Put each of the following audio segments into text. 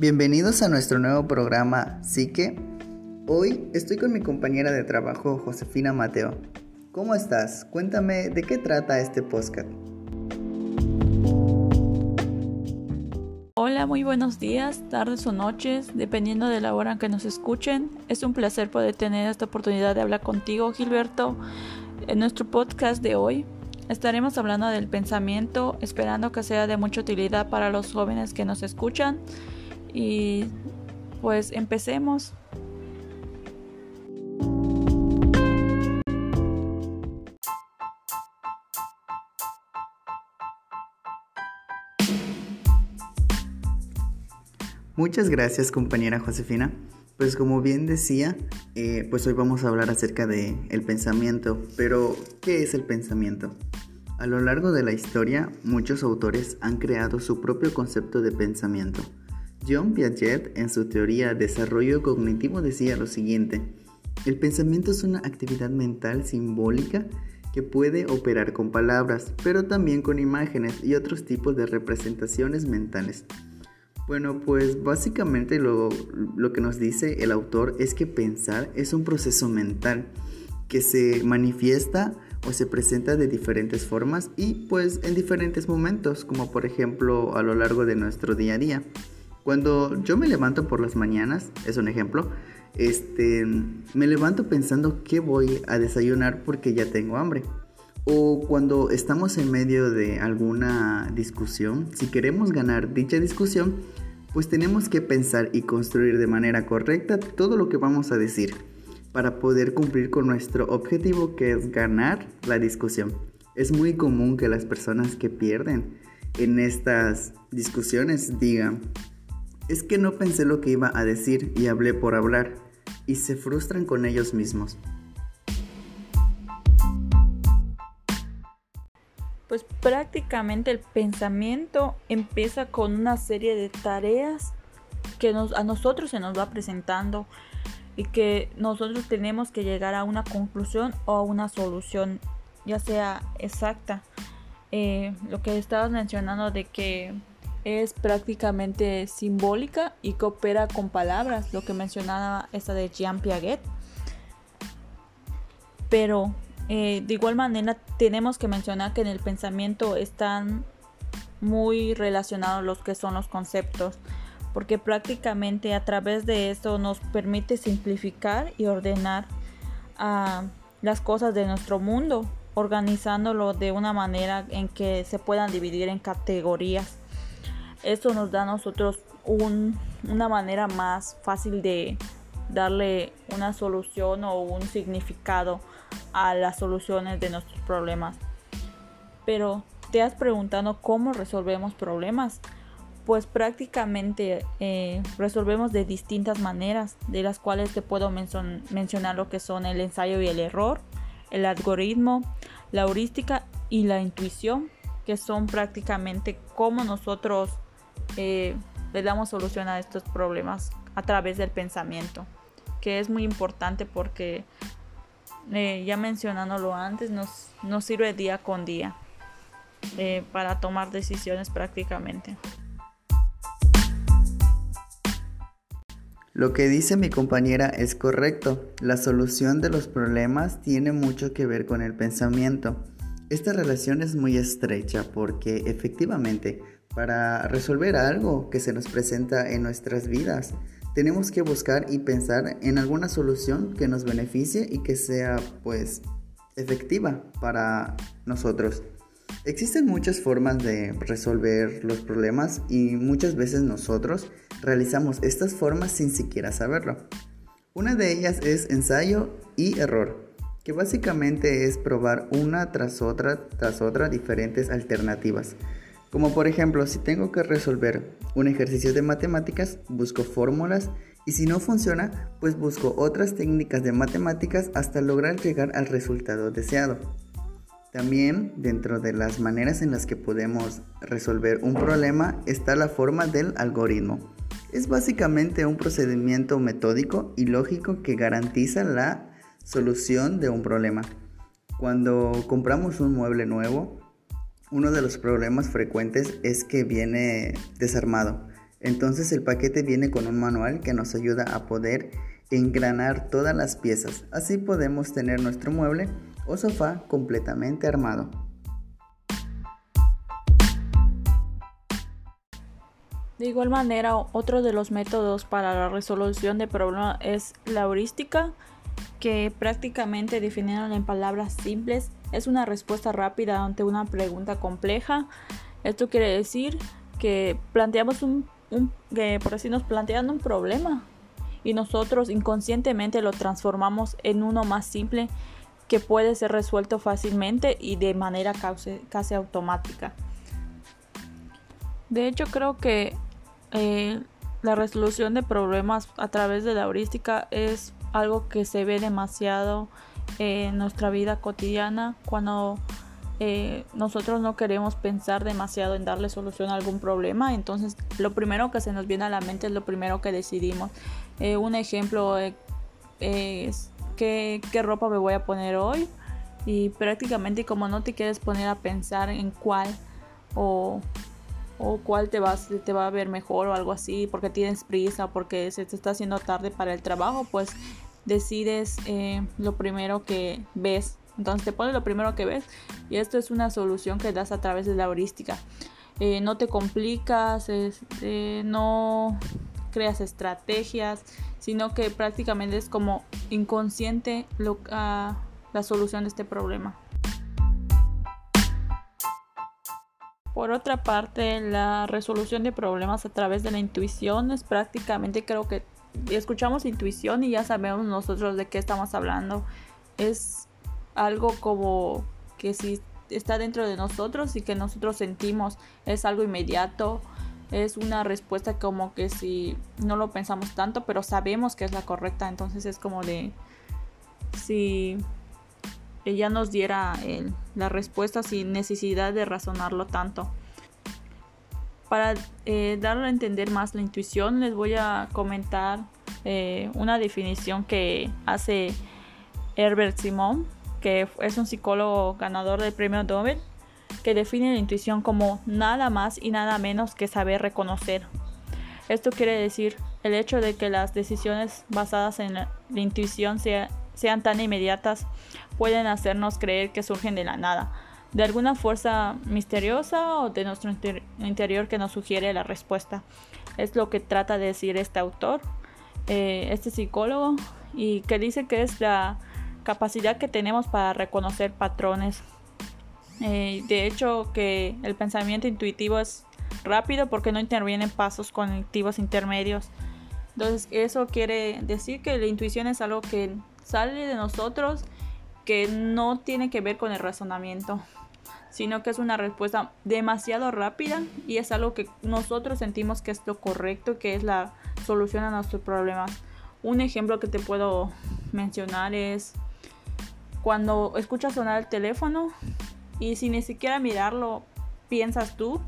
Bienvenidos a nuestro nuevo programa Psique. Hoy estoy con mi compañera de trabajo Josefina Mateo. ¿Cómo estás? Cuéntame de qué trata este podcast. Hola, muy buenos días, tardes o noches, dependiendo de la hora en que nos escuchen. Es un placer poder tener esta oportunidad de hablar contigo, Gilberto, en nuestro podcast de hoy. Estaremos hablando del pensamiento, esperando que sea de mucha utilidad para los jóvenes que nos escuchan y pues empecemos. Muchas gracias compañera Josefina. Pues como bien decía, eh, pues hoy vamos a hablar acerca de el pensamiento. Pero, ¿qué es el pensamiento? A lo largo de la historia, muchos autores han creado su propio concepto de pensamiento. John Piaget en su teoría Desarrollo Cognitivo decía lo siguiente, el pensamiento es una actividad mental simbólica que puede operar con palabras, pero también con imágenes y otros tipos de representaciones mentales. Bueno, pues básicamente lo, lo, que nos dice el autor es que pensar es un proceso mental que se manifiesta o se presenta de diferentes formas y pues en diferentes momentos, como por ejemplo a lo largo de nuestro día a día. Cuando yo me levanto por las mañanas, es un ejemplo, este, me levanto pensando que voy a desayunar porque ya tengo hambre. O cuando estamos en medio de alguna discusión, si queremos ganar dicha discusión, pues tenemos que pensar y construir de manera correcta todo lo que vamos a decir para poder cumplir con nuestro objetivo que es ganar la discusión. Es muy común que las personas que pierden en estas discusiones digan, es que no pensé lo que iba a decir y hablé por hablar, y se frustran con ellos mismos. Pues prácticamente el pensamiento empieza con una serie de tareas que nos, a nosotros se nos va presentando y que nosotros tenemos que llegar a una conclusión o a una solución, ya sea exacta. Eh, lo que estabas mencionando de que es prácticamente simbólica y coopera con palabras, lo que mencionaba esta de Jean Piaget. Pero eh, de igual manera tenemos que mencionar que en el pensamiento están muy relacionados los que son los conceptos, porque prácticamente a través de esto nos permite simplificar y ordenar ah, las cosas de nuestro mundo, organizándolo de una manera en que se puedan dividir en categorías esto nos da a nosotros una manera más fácil de darle una solución o un significado a las soluciones de nuestros problemas. Pero te has preguntado cómo resolvemos problemas. Pues prácticamente eh, resolvemos de distintas maneras, de las cuales te puedo mencionar lo que son el ensayo y el error, el algoritmo, la heurística y la intuición, que son prácticamente cómo nosotros eh, le damos solución a estos problemas a través del pensamiento, que es muy importante porque eh, ya mencionándolo antes, nos, nos, sirve día con día eh, para tomar decisiones prácticamente. Lo que dice mi compañera es correcto. La solución de los problemas tiene mucho que ver con el pensamiento. Esta relación es muy estrecha porque efectivamente para resolver algo que se nos presenta en nuestras vidas. Tenemos que buscar y pensar en alguna solución que nos beneficie y que sea pues efectiva para nosotros. Existen muchas formas de resolver los problemas y muchas veces nosotros realizamos estas formas sin siquiera saberlo. Una de ellas es ensayo y error, que básicamente es probar una tras otra tras otra diferentes alternativas como por ejemplo, si tengo que resolver un ejercicio de matemáticas, busco fórmulas y si no funciona, pues busco otras técnicas de matemáticas hasta lograr llegar al resultado deseado. También dentro de las maneras en las que podemos resolver un problema está la forma del algoritmo. Es básicamente un procedimiento metódico y lógico que garantiza la solución de un problema. Cuando compramos un mueble nuevo, uno de los problemas frecuentes es que viene desarmado. Entonces el paquete viene con un manual que nos ayuda a poder engranar todas las piezas. Así podemos tener nuestro mueble o sofá completamente armado. De igual manera, otro de los métodos para la resolución de problemas es la heurística, que prácticamente definiendo en palabras simples es una respuesta rápida ante una pregunta compleja. Esto quiere decir que planteamos un, que por así nos plantean un problema y nosotros inconscientemente lo transformamos en uno más simple que puede ser resuelto fácilmente y de manera casi, casi automática. De hecho, creo que eh, la resolución de problemas a través de la heurística es algo que se ve demasiado en nuestra vida cotidiana cuando eh, nosotros no queremos pensar demasiado en darle solución a algún problema, entonces lo primero que se nos viene a la mente es lo primero que decidimos. Eh, un ejemplo es ¿qué, qué ropa me voy a poner hoy y prácticamente como no te quieres poner a pensar en cuál o o cuál te, vas, te va a ver mejor o algo así, porque tienes prisa, porque se te está haciendo tarde para el trabajo, pues decides eh, lo primero que ves. Entonces te pones lo primero que ves y esto es una solución que das a través de la heurística. Eh, no te complicas, eh, no creas estrategias, sino que prácticamente es como inconsciente ah, la solución de este problema. Por otra parte, la resolución de problemas a través de la intuición es prácticamente creo que escuchamos intuición y ya sabemos nosotros de qué estamos hablando. Es algo como que si está dentro de nosotros y que nosotros sentimos, es algo inmediato, es una respuesta como que si no lo pensamos tanto, pero sabemos que es la correcta, entonces es como de si ella nos diera la respuesta sin necesidad de razonarlo tanto. Para eh, darle a entender más la intuición, les voy a comentar eh, una definición que hace Herbert Simon, que es un psicólogo ganador del premio Nobel, que define la intuición como nada más y nada menos que saber reconocer. Esto quiere decir el hecho de que las decisiones basadas en la, intuición sean tan inmediatas pueden hacernos creer que surgen de la nada, de alguna fuerza misteriosa o de nuestro interior que nos sugiere la respuesta. Es lo que trata de decir este autor, eh, este psicólogo, y que dice que es la capacidad que tenemos para reconocer patrones. Eh, de hecho, que el pensamiento intuitivo es rápido porque no intervienen pasos conectivos intermedios. Entonces, eso quiere decir que la intuición es algo que sale de nosotros que no tiene que ver con el razonamiento, sino que es una respuesta demasiado rápida y es algo que nosotros sentimos que es lo correcto, que es la solución a nuestros problemas. Un ejemplo que te puedo mencionar es cuando escuchas sonar el teléfono y sin ni siquiera mirarlo piensas tú,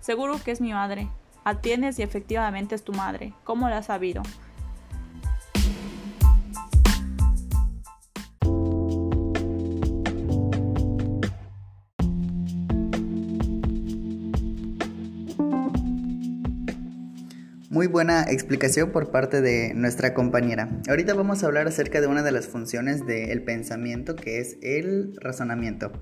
seguro que es mi madre. Atiendes y efectivamente es tu madre. ¿Cómo la has sabido? Muy buena explicación por parte de nuestra compañera. Ahorita vamos a hablar acerca de una de las funciones del pensamiento que es el razonamiento.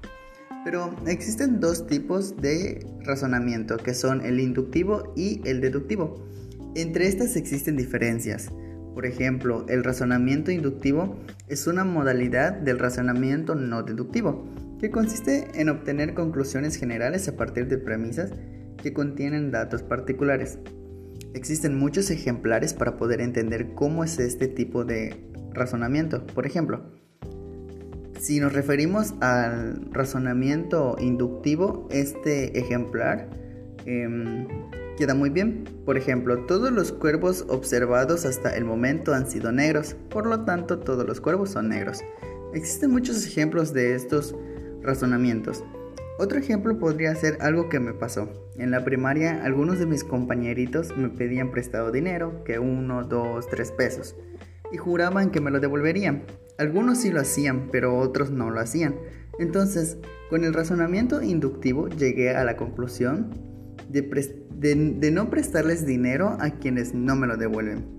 Pero existen dos tipos de razonamiento que son el inductivo y el deductivo. Entre estas existen diferencias. Por ejemplo, el razonamiento inductivo es una modalidad del razonamiento no deductivo, que consiste en obtener conclusiones generales a partir de premisas que contienen datos particulares. Existen muchos ejemplares para poder entender cómo es este tipo de razonamiento. Por ejemplo, si nos referimos al razonamiento inductivo, este ejemplar em, queda muy bien. Por ejemplo, todos los cuervos observados hasta el momento han sido negros, por lo tanto todos los cuervos son negros. Existen muchos ejemplos de estos razonamientos. Otro ejemplo podría ser algo que me pasó. En la primaria algunos de mis compañeritos me pedían prestado dinero, que uno, dos, tres pesos, y juraban que me lo devolverían. Algunos sí lo hacían, pero otros no lo hacían. Entonces, con el razonamiento inductivo llegué a la conclusión de, no prestarles dinero a quienes no me lo devuelven.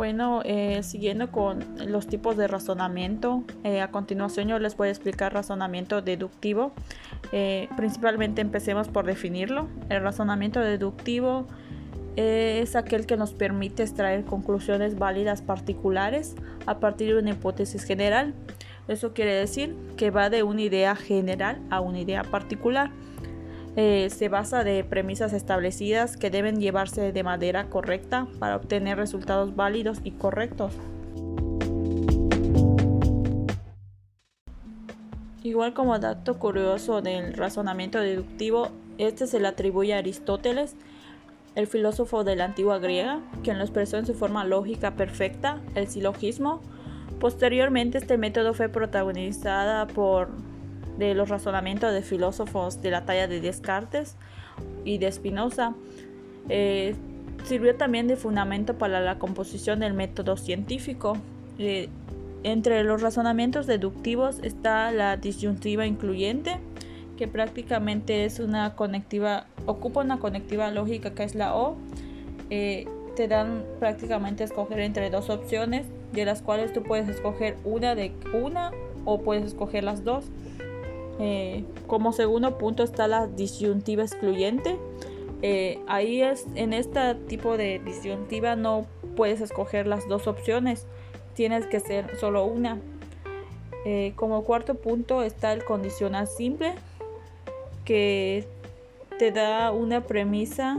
Bueno, eh, siguiendo con los tipos de razonamiento, eh, a continuación yo les voy a explicar razonamiento deductivo. Eh, principalmente empecemos por definirlo. El razonamiento deductivo es aquel que nos permite extraer conclusiones válidas particulares a partir de una hipótesis general. Eso quiere decir que va de una idea general a una idea particular. Eh, se basa de premisas establecidas que deben llevarse de manera correcta para obtener resultados válidos y correctos. Igual como dato curioso del razonamiento deductivo, este se le atribuye a Aristóteles, el filósofo de la antigua griega, quien lo expresó en su forma lógica perfecta, el silogismo. Posteriormente este método fue protagonizada por de los razonamientos de filósofos de la talla de Descartes y de Spinoza. Eh, sirvió también de fundamento para la composición del método científico. Eh, entre los razonamientos deductivos está la disyuntiva incluyente, que prácticamente es una conectiva, ocupa una conectiva lógica que es la O. Eh, te dan prácticamente escoger entre dos opciones, de las cuales tú puedes escoger una de una o puedes escoger las dos. Eh, como segundo punto está la disyuntiva excluyente. Eh, ahí es en este tipo de disyuntiva no puedes escoger las dos opciones, tienes que ser solo una. como cuarto punto está el condicional simple, que te da una premisa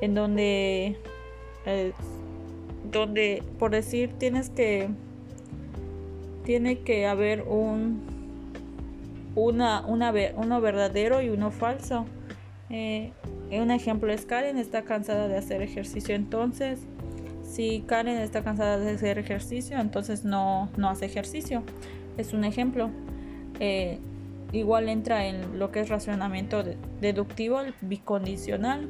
en donde, eh, donde por decir, tienes que, tiene que haber un, una, uno verdadero y uno falso. Eh, un ejemplo es Karen está cansada de hacer ejercicio, entonces si Karen está cansada de hacer ejercicio, entonces no, no hace ejercicio. Es un ejemplo. Eh, igual entra en lo que es racionamiento deductivo, bicondicional.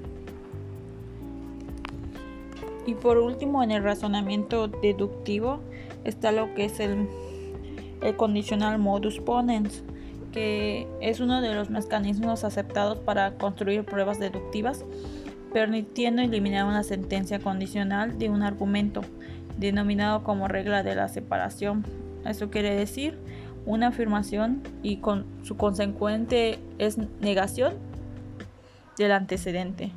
Y por último, en el razonamiento deductivo está lo que es el, el condicional modus ponens, es uno de los mecanismos aceptados para construir pruebas deductivas, permitiendo eliminar una sentencia condicional de un argumento, denominado como regla de la separación. Eso quiere decir una afirmación y con su consecuente es negación del antecedente.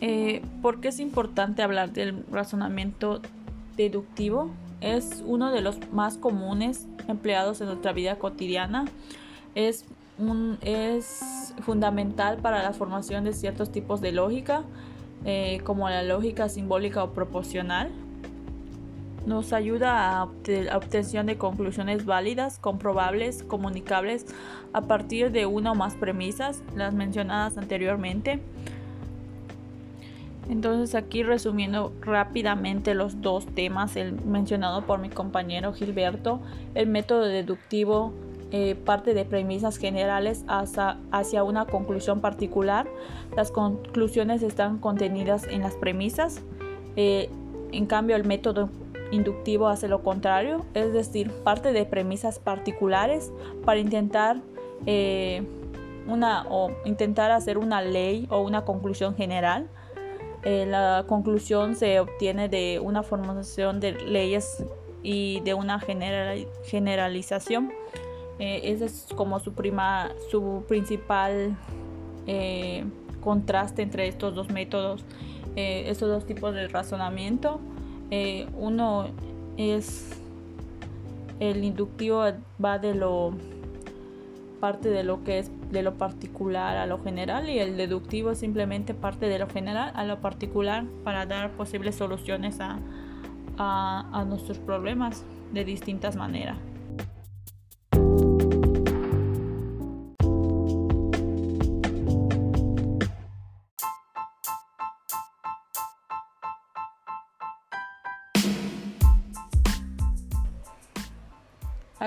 Eh, ¿Por qué es importante hablar del razonamiento deductivo? Es uno de los más comunes empleados en nuestra vida cotidiana. Es, un, es fundamental para la formación de ciertos tipos de lógica, eh, como la lógica simbólica o proporcional, nos ayuda a la obtención de conclusiones válidas, comprobables, comunicables a partir de una o más premisas, las mencionadas anteriormente. Entonces aquí resumiendo rápidamente los dos temas, el mencionado por mi compañero Gilberto, el método deductivo eh, parte de premisas generales hacia, hacia, una conclusión particular. Las conclusiones están contenidas en las premisas. Eh, en cambio, el método inductivo hace lo contrario, es decir, parte de premisas particulares para intentar eh, una o intentar hacer una ley o una conclusión general. Eh, la conclusión se obtiene de una formulación de leyes y de una generalización. Eh, ese es como su, prima, su principal contraste entre estos dos métodos, estos dos tipos de razonamiento. Eh, uno es el inductivo va de lo parte de lo que es de lo particular a lo general y el deductivo simplemente parte de lo general a lo particular para dar posibles soluciones a nuestros problemas de distintas maneras.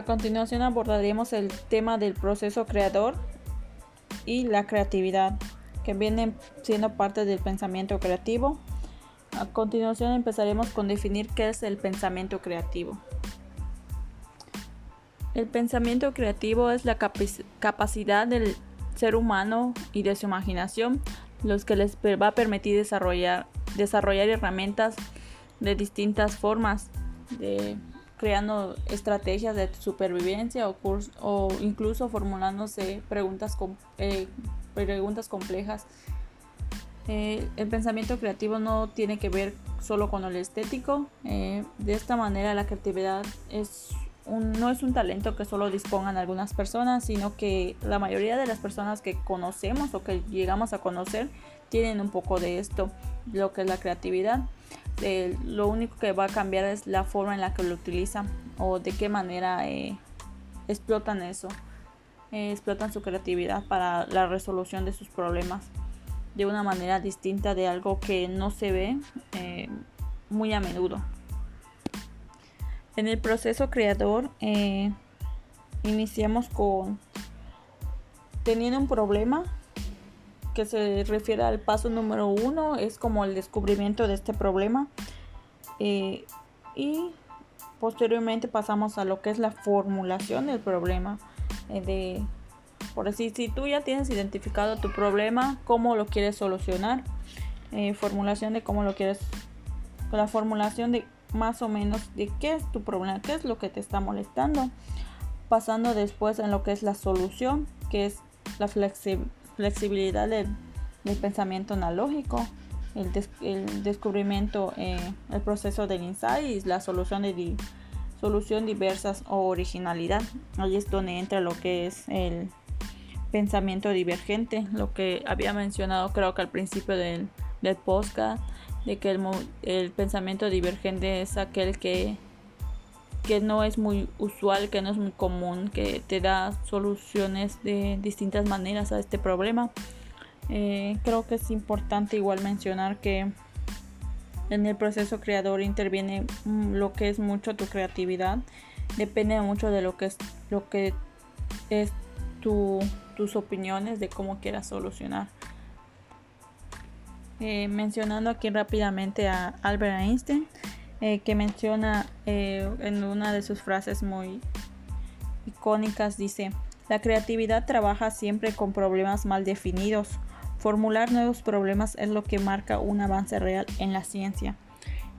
A continuación abordaremos el tema del proceso creador y la creatividad, que vienen siendo parte del pensamiento creativo. A continuación empezaremos con definir qué es el pensamiento creativo. El pensamiento creativo es la capacidad del ser humano y de su imaginación, los que les va a permitir desarrollar, desarrollar herramientas de distintas formas, de, creando estrategias de supervivencia o, incluso formulándose preguntas, eh, preguntas complejas. Eh, el pensamiento creativo no tiene que ver solo con lo estético. Eh, de esta manera la creatividad es no es un talento que solo dispongan algunas personas, sino que la mayoría de las personas que conocemos o que llegamos a conocer tienen un poco de esto, lo que es la creatividad. Eh, lo único que va a cambiar es la forma en la que lo utilizan o de qué manera eh, explotan eso, eh, explotan su creatividad para la resolución de sus problemas de una manera distinta de algo que no se ve muy a menudo. En el proceso creador iniciamos con teniendo un problema que se refiere al paso número uno, es como el descubrimiento de este problema. Eh, y posteriormente pasamos a lo que es la formulación del problema. Eh, de, por decir, si tú ya tienes identificado tu problema, cómo lo quieres solucionar, formulación de cómo lo quieres, la formulación de más o menos de qué es tu problema, qué es lo que te está molestando. Pasando después en lo que es la solución, que es la flexibilidad del, pensamiento analógico, el, descubrimiento, eh, el proceso del insight y la solución de solución diversas o originalidad. Ahí es donde entra lo que es el pensamiento divergente, lo que había mencionado creo que al principio del, del podcast de que el, pensamiento divergente es aquel que, que no es muy usual, que no es muy común, que te da soluciones de distintas maneras a este problema. Eh, creo que es importante igual mencionar que en el proceso creador interviene mm, lo que es mucho tu creatividad, depende mucho de lo que es lo que es tu, tus opiniones de cómo quieras solucionar. Eh, mencionando aquí rápidamente a Albert Einstein, eh, que menciona eh, en una de sus frases muy icónicas, dice, la creatividad trabaja siempre con problemas mal definidos. Formular nuevos problemas es lo que marca un avance real en la ciencia.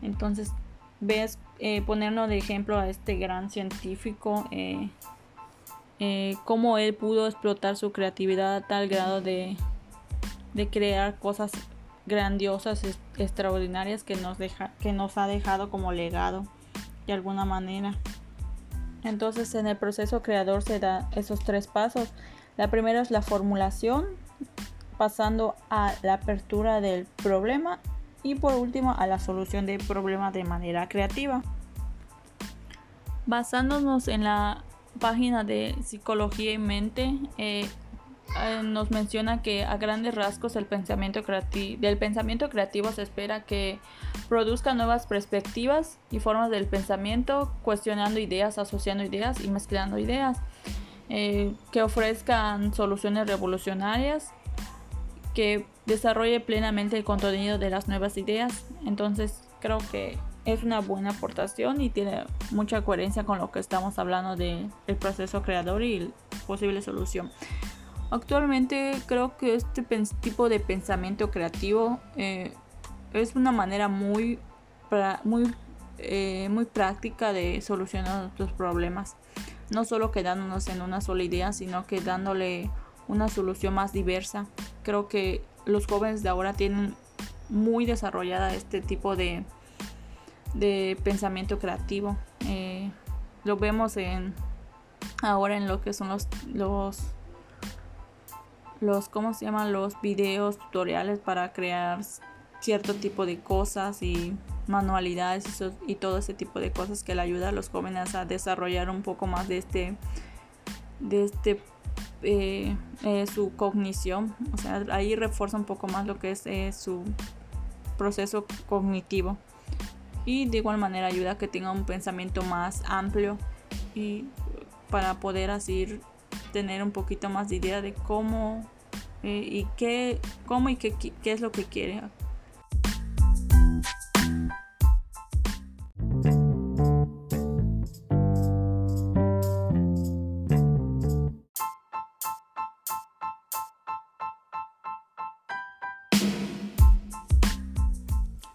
Entonces, ves, ponernos de ejemplo a este gran científico, cómo él pudo explotar su creatividad a tal grado de, de crear cosas grandiosas, extraordinarias que nos, deja, que nos ha dejado como legado de alguna manera. Entonces en el proceso creador se da esos tres pasos. La primera es la formulación, pasando a la apertura del problema y por último a la solución del problema de manera creativa. Basándonos en la página de Psicología y Mente, eh, eh, nos menciona que a grandes rasgos el pensamiento del pensamiento creativo se espera que produzca nuevas perspectivas y formas del pensamiento, cuestionando ideas, asociando ideas y mezclando ideas, eh, que ofrezcan soluciones revolucionarias, que desarrolle plenamente el contenido de las nuevas ideas. Entonces creo que es una buena aportación y tiene mucha coherencia con lo que estamos hablando del proceso creador y posible solución. Actualmente creo que este tipo de pensamiento creativo eh, es una manera muy, muy, eh, muy práctica de solucionar nuestros problemas. No solo quedándonos en una sola idea, sino que dándole una solución más diversa. Creo que los jóvenes de ahora tienen muy desarrollada este tipo de, de pensamiento creativo. Eh, lo vemos en ahora en lo que son los, los los, ¿cómo se llaman? Los videos tutoriales para crear cierto tipo de cosas y manualidades y, todo ese tipo de cosas que le ayuda a los jóvenes a desarrollar un poco más de este, de este eh, eh, su cognición. O sea, ahí refuerza un poco más lo que es eh, su proceso cognitivo. Y de igual manera ayuda a que tenga un pensamiento más amplio y para poder así tener un poquito más de idea de cómo eh, y qué, cómo y qué, es lo que quiere.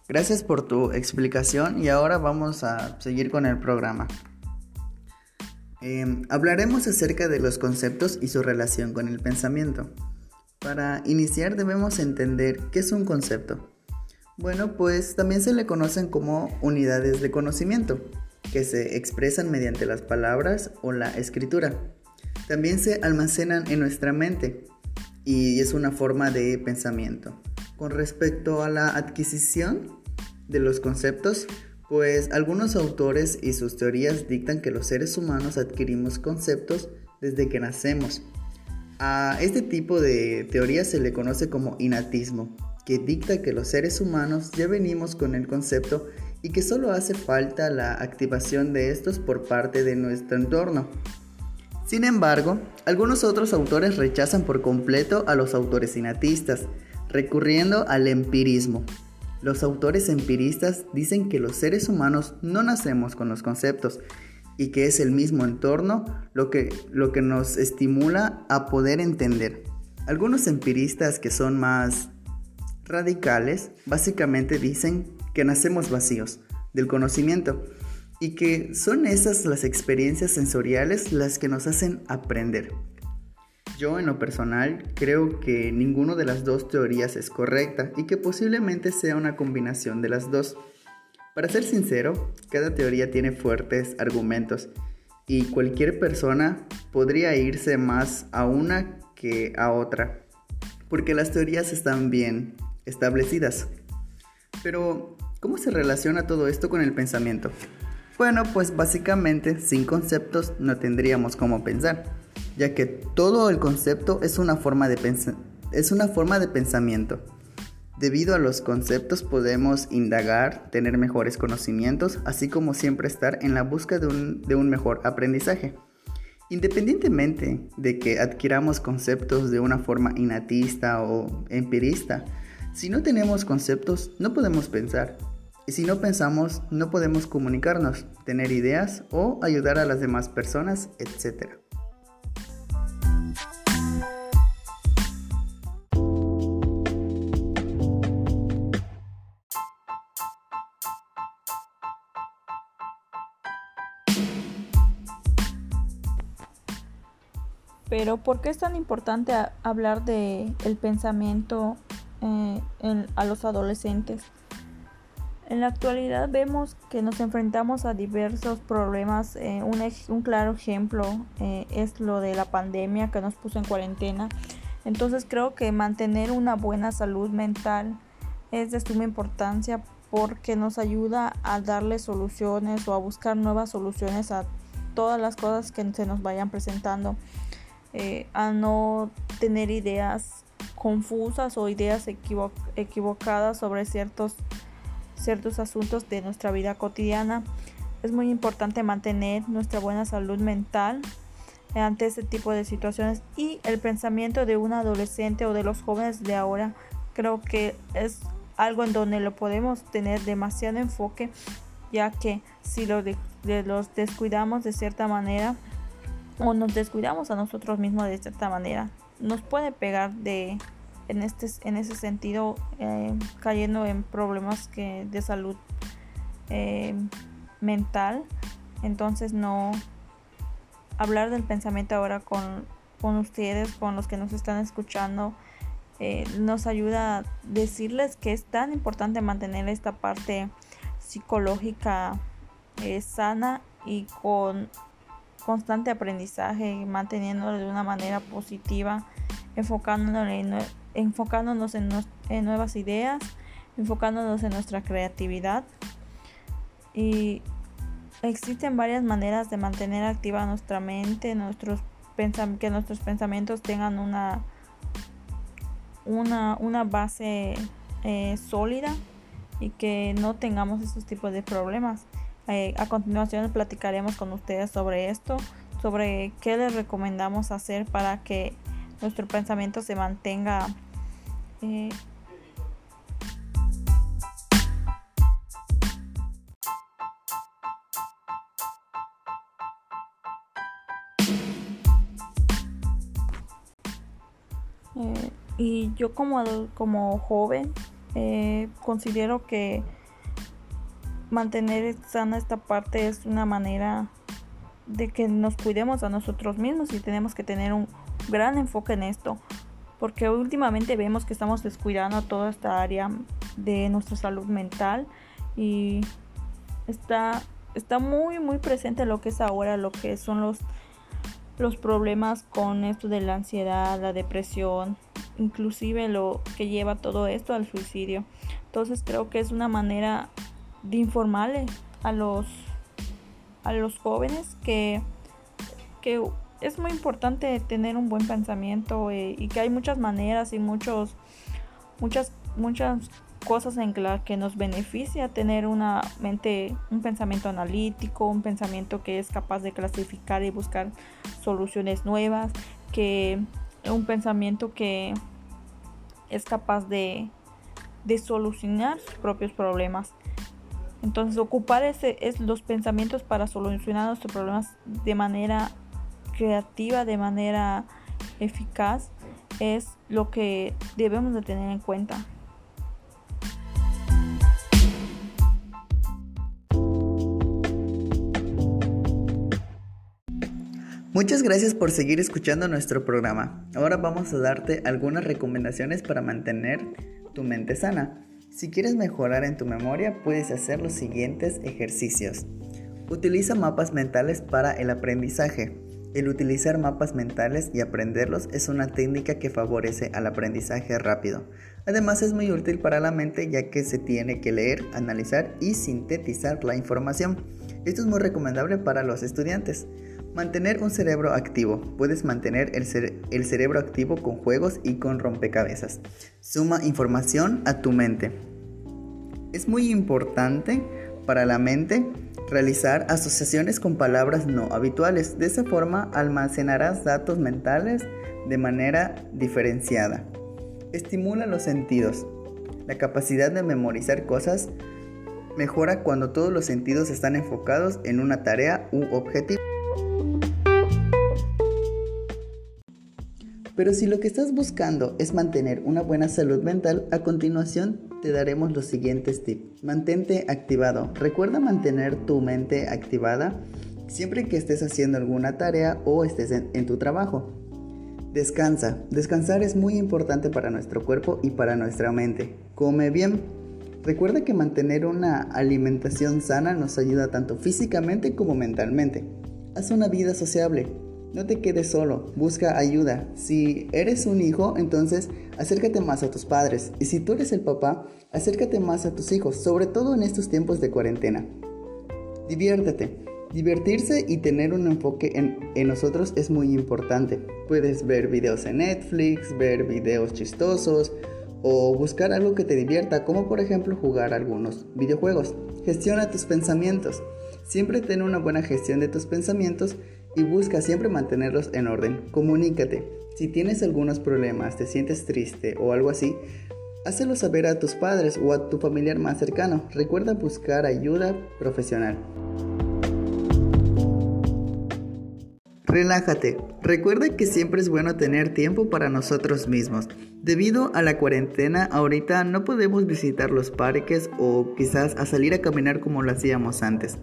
Gracias por tu explicación y ahora vamos a seguir con el programa. Em, hablaremos acerca de los conceptos y su relación con el pensamiento. Para iniciar debemos entender qué es un concepto. Bueno, pues también se le conocen como unidades de conocimiento, que se expresan mediante las palabras o la escritura. También se almacenan en nuestra mente y es una forma de pensamiento. Con respecto a la adquisición de los conceptos, pues algunos autores y sus teorías dictan que los seres humanos adquirimos conceptos desde que nacemos. A este tipo de teoría se le conoce como inatismo, que dicta que los seres humanos ya venimos con el concepto y que solo hace falta la activación de estos por parte de nuestro entorno. Sin embargo, algunos otros autores rechazan por completo a los autores inatistas, recurriendo al empirismo. Los autores empiristas dicen que los seres humanos no nacemos con los conceptos y que es el mismo entorno lo que, lo que nos estimula a poder entender. Algunos empiristas que son más radicales básicamente dicen que nacemos vacíos del conocimiento y que son esas las experiencias sensoriales las que nos hacen aprender. Yo en lo personal creo que ninguna de las dos teorías es correcta y que posiblemente sea una combinación de las dos. Para ser sincero, cada teoría tiene fuertes argumentos y cualquier persona podría irse más a una que a otra, porque las teorías están bien establecidas. Pero, ¿cómo se relaciona todo esto con el pensamiento? Bueno, pues básicamente sin conceptos no tendríamos cómo pensar ya que todo el concepto es una forma de, es una forma de pensamiento. Debido a los conceptos podemos indagar, tener mejores conocimientos, así como siempre estar en la búsqueda de un, de un mejor aprendizaje. Independientemente de que adquiramos conceptos de una forma inatista o empirista, si no tenemos conceptos no podemos pensar. Y si no pensamos no podemos comunicarnos, tener ideas o ayudar a las demás personas, etc. Pero ¿por qué es tan importante hablar de el pensamiento eh, a los adolescentes? En la actualidad vemos que nos enfrentamos a diversos problemas. Eh, un, claro ejemplo eh, es lo de la pandemia que nos puso en cuarentena. Entonces creo que mantener una buena salud mental es de suma importancia porque nos ayuda a darle soluciones o a buscar nuevas soluciones a todas las cosas que se nos vayan presentando. Eh, a no tener ideas confusas o ideas equivocadas sobre ciertos, asuntos de nuestra vida cotidiana. Es muy importante mantener nuestra buena salud mental ante este tipo de situaciones y el pensamiento de un adolescente o de los jóvenes de ahora creo que es algo en donde lo podemos tener demasiado enfoque ya que si lo los descuidamos de cierta manera o nos descuidamos a nosotros mismos de cierta manera, nos puede pegar de en este en ese sentido eh, cayendo en problemas que de salud eh, mental. Entonces no hablar del pensamiento ahora con, con ustedes con los que nos están escuchando eh, nos ayuda a decirles que es tan importante mantener esta parte psicológica sana y con constante aprendizaje, manteniéndolo de una manera positiva, enfocándonos en, enfocándonos en, nuevas ideas, enfocándonos en nuestra creatividad. Y existen varias maneras de mantener activa nuestra mente, nuestros que nuestros pensamientos tengan una, una, una base eh, sólida y que no tengamos esos tipos de problemas. Eh, a continuación platicaremos con ustedes sobre esto, sobre qué les recomendamos hacer para que nuestro pensamiento se mantenga eh, eh, y yo como, como joven considero que mantener sana esta parte es una manera de que nos cuidemos a nosotros mismos y tenemos que tener un gran enfoque en esto porque últimamente vemos que estamos descuidando toda esta área de nuestra salud mental y está, está muy muy presente lo que es ahora lo que son los los problemas con esto de la ansiedad, la depresión, inclusive lo que lleva todo esto al suicidio. Entonces creo que es una manera de informarle a los a los jóvenes que, que es muy importante tener un buen pensamiento eh, y que hay muchas maneras y muchos muchas muchas cosas en las que nos beneficia tener una mente un pensamiento analítico un pensamiento que es capaz de clasificar y buscar soluciones nuevas que un pensamiento que es capaz de, de solucionar sus propios problemas entonces ocupar ese, es los pensamientos para solucionar nuestros problemas de manera creativa, de manera eficaz, es lo que debemos de tener en cuenta. Muchas gracias por seguir escuchando nuestro programa. Ahora vamos a darte algunas recomendaciones para mantener tu mente sana. Si quieres mejorar en tu memoria, puedes hacer los siguientes ejercicios. Utiliza mapas mentales para el aprendizaje. El utilizar mapas mentales y aprenderlos es una técnica que favorece al aprendizaje rápido. Además es muy útil para la mente ya que se tiene que leer, analizar y sintetizar la información. Esto es muy recomendable para los estudiantes. Mantener un cerebro activo. Puedes mantener el, cerebro activo con juegos y con rompecabezas. Suma información a tu mente. Es muy importante para la mente Realizar asociaciones con palabras no habituales. De esa forma almacenarás datos mentales de manera diferenciada. Estimula los sentidos. La capacidad de memorizar cosas mejora cuando todos los sentidos están enfocados en una tarea u objetivo. Pero si lo que estás buscando es mantener una buena salud mental, a continuación te daremos los siguientes tips. Mantente activado. Recuerda mantener tu mente activada siempre que estés haciendo alguna tarea o estés en, tu trabajo. Descansa. Descansar es muy importante para nuestro cuerpo y para nuestra mente. Come bien. Recuerda que mantener una alimentación sana nos ayuda tanto físicamente como mentalmente. Haz una vida sociable. No te quedes solo, busca ayuda. Si eres un hijo, entonces acércate más a tus padres. Y si tú eres el papá, acércate más a tus hijos, sobre todo en estos tiempos de cuarentena. Diviértete. Divertirse y tener un enfoque en, nosotros es muy importante. Puedes ver videos en Netflix, ver videos chistosos o buscar algo que te divierta, como por ejemplo jugar algunos videojuegos. Gestiona tus pensamientos. Siempre ten una buena gestión de tus pensamientos y busca siempre mantenerlos en orden. Comunícate. Si tienes algunos problemas, te sientes triste o algo así, hácelo saber a tus padres o a tu familiar más cercano. Recuerda buscar ayuda profesional. Relájate. Recuerda que siempre es bueno tener tiempo para nosotros mismos. Debido a la cuarentena, ahorita no podemos visitar los parques o quizás salir a caminar como lo hacíamos antes.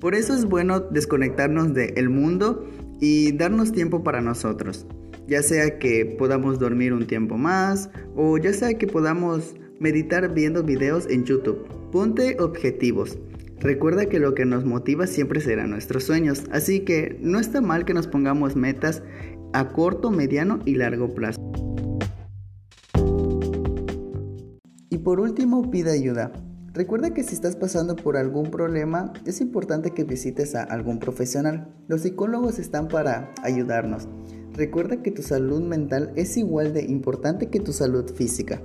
Por eso es bueno desconectarnos del mundo y darnos tiempo para nosotros. Ya sea que podamos dormir un tiempo más o ya sea que podamos meditar viendo videos en YouTube. Ponte objetivos. Recuerda que lo que nos motiva siempre será nuestros sueños, así que no está mal que nos pongamos metas a corto, mediano y largo plazo. Y por último, pide ayuda. Recuerda que si estás pasando por algún problema, es importante que visites a algún profesional. Los psicólogos están para ayudarnos. Recuerda que tu salud mental es igual de importante que tu salud física.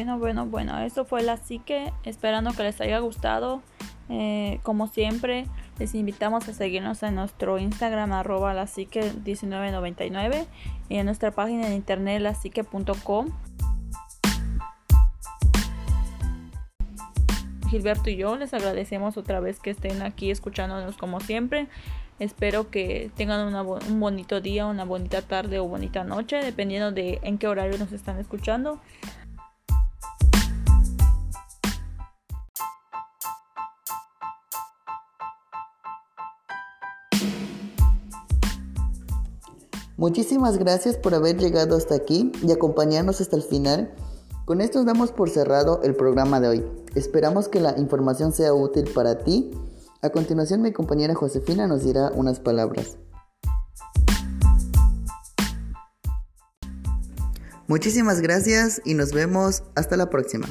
Bueno, bueno, bueno, eso fue la psique. Esperando que les haya gustado. Eh, como siempre, les invitamos a seguirnos en nuestro Instagram arroba la psique 1999 y en nuestra página de internet lapsique.com. Gilberto y yo les agradecemos otra vez que estén aquí escuchándonos como siempre. Espero que tengan un bonito día, una bonita tarde o bonita noche, dependiendo de en qué horario nos están escuchando. Muchísimas gracias por haber llegado hasta aquí y acompañarnos hasta el final. Con esto damos por cerrado el programa de hoy. Esperamos que la información sea útil para ti. A continuación mi compañera Josefina nos dirá unas palabras. Muchísimas gracias y nos vemos hasta la próxima.